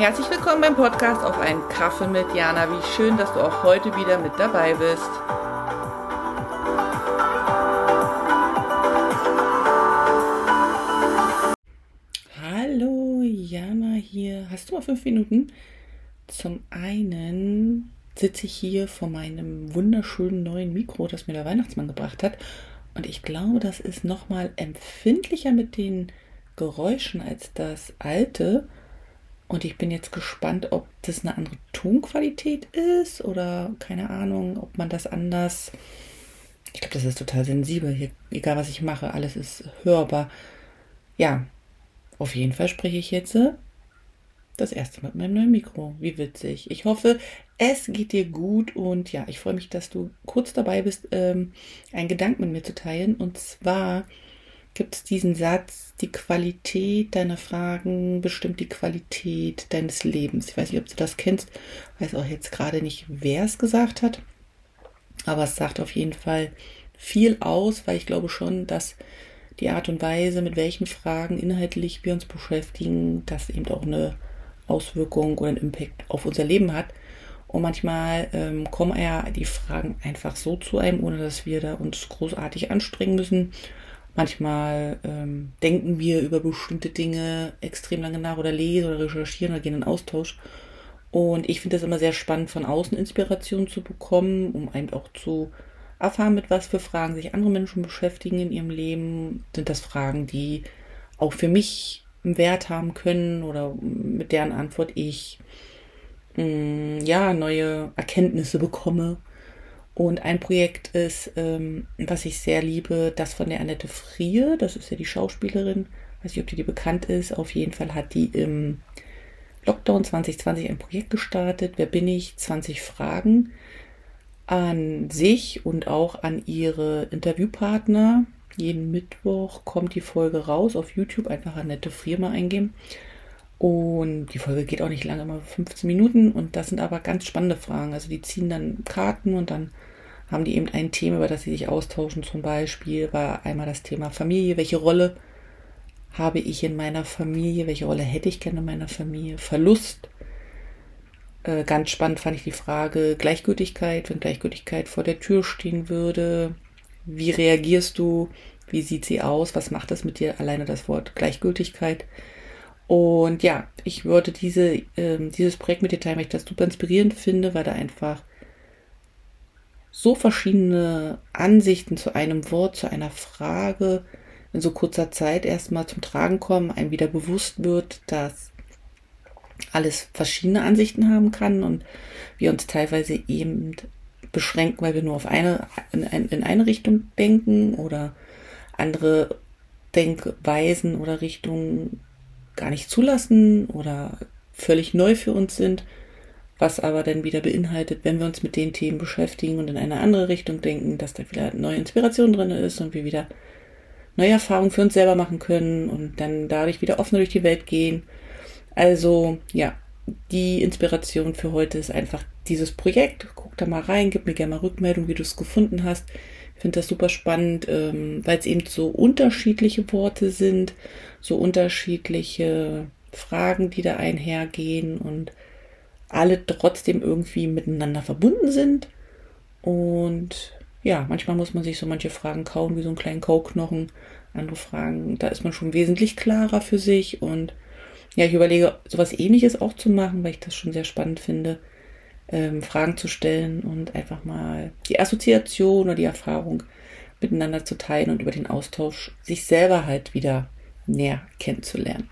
Herzlich willkommen beim Podcast auf einen Kaffee mit Jana. Wie schön, dass du auch heute wieder mit dabei bist. Hallo, Jana hier. Hast du mal fünf Minuten? Zum einen sitze ich hier vor meinem wunderschönen neuen Mikro, das mir der Weihnachtsmann gebracht hat. Und ich glaube, das ist nochmal empfindlicher mit den Geräuschen als das alte. Und ich bin jetzt gespannt, ob das eine andere Tonqualität ist oder keine Ahnung, ob man das anders. Ich glaube, das ist total sensibel. Hier, egal was ich mache, alles ist hörbar. Ja, auf jeden Fall spreche ich jetzt äh, das erste Mal mit meinem neuen Mikro. Wie witzig. Ich hoffe, es geht dir gut und ja, ich freue mich, dass du kurz dabei bist, ähm, einen Gedanken mit mir zu teilen. Und zwar gibt es diesen Satz, die Qualität deiner Fragen bestimmt die Qualität deines Lebens. Ich weiß nicht, ob du das kennst, weiß auch jetzt gerade nicht, wer es gesagt hat, aber es sagt auf jeden Fall viel aus, weil ich glaube schon, dass die Art und Weise, mit welchen Fragen inhaltlich wir uns beschäftigen, das eben auch eine Auswirkung oder einen Impact auf unser Leben hat. Und manchmal ähm, kommen ja die Fragen einfach so zu einem, ohne dass wir da uns großartig anstrengen müssen. Manchmal ähm, denken wir über bestimmte Dinge extrem lange nach oder lesen oder recherchieren oder gehen in Austausch. Und ich finde es immer sehr spannend, von außen Inspiration zu bekommen, um einem auch zu erfahren, mit was für Fragen sich andere Menschen beschäftigen in ihrem Leben. Sind das Fragen, die auch für mich einen Wert haben können oder mit deren Antwort ich mh, mm, ja neue Erkenntnisse bekomme und ein Projekt ist, ähm, was ich sehr liebe, das von der Annette Frier. Das ist ja die Schauspielerin. Weiß nicht, ob die, die bekannt ist. Auf jeden Fall hat die im Lockdown 2020 ein Projekt gestartet. Wer bin ich? 20 Fragen an sich und auch an ihre Interviewpartner. Jeden Mittwoch kommt die Folge raus auf YouTube. Einfach Annette Frier mal eingeben. Und die Folge geht auch nicht lange, immer 15 Minuten. Und das sind aber ganz spannende Fragen. Also die ziehen dann Karten und dann haben die eben ein Thema, über das sie sich austauschen. Zum Beispiel war einmal das Thema Familie. Welche Rolle habe ich in meiner Familie? Welche Rolle hätte ich gerne in meiner Familie? Verlust. Äh, ganz spannend fand ich die Frage Gleichgültigkeit. Wenn Gleichgültigkeit vor der Tür stehen würde, wie reagierst du? Wie sieht sie aus? Was macht das mit dir? Alleine das Wort Gleichgültigkeit. Und ja, ich würde diese, ähm, dieses Projekt mit dir teilen, weil ich das super inspirierend finde, weil da einfach so verschiedene Ansichten zu einem Wort, zu einer Frage in so kurzer Zeit erstmal zum Tragen kommen, einem wieder bewusst wird, dass alles verschiedene Ansichten haben kann und wir uns teilweise eben beschränken, weil wir nur auf eine, in, in eine Richtung denken oder andere Denkweisen oder Richtungen gar nicht zulassen oder völlig neu für uns sind was aber dann wieder beinhaltet, wenn wir uns mit den Themen beschäftigen und in eine andere Richtung denken, dass da wieder neue Inspiration drin ist und wir wieder neue Erfahrungen für uns selber machen können und dann dadurch wieder offener durch die Welt gehen. Also ja, die Inspiration für heute ist einfach dieses Projekt. Guck da mal rein, gib mir gerne mal Rückmeldung, wie du es gefunden hast. Finde das super spannend, ähm, weil es eben so unterschiedliche Worte sind, so unterschiedliche Fragen, die da einhergehen und alle trotzdem irgendwie miteinander verbunden sind. Und ja, manchmal muss man sich so manche Fragen kauen, wie so einen kleinen Kauknochen. Andere Fragen, da ist man schon wesentlich klarer für sich. Und ja, ich überlege, sowas ähnliches auch zu machen, weil ich das schon sehr spannend finde, ähm, Fragen zu stellen und einfach mal die Assoziation oder die Erfahrung miteinander zu teilen und über den Austausch sich selber halt wieder näher kennenzulernen.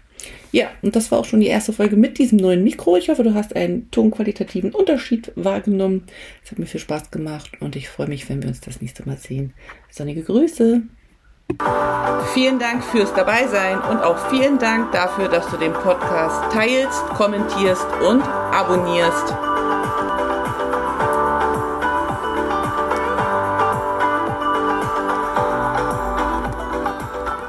Ja, und das war auch schon die erste Folge mit diesem neuen Mikro. Ich hoffe, du hast einen tonqualitativen Unterschied wahrgenommen. Es hat mir viel Spaß gemacht und ich freue mich, wenn wir uns das nächste Mal sehen. Sonnige Grüße. Vielen Dank fürs Dabeisein und auch vielen Dank dafür, dass du den Podcast teilst, kommentierst und abonnierst.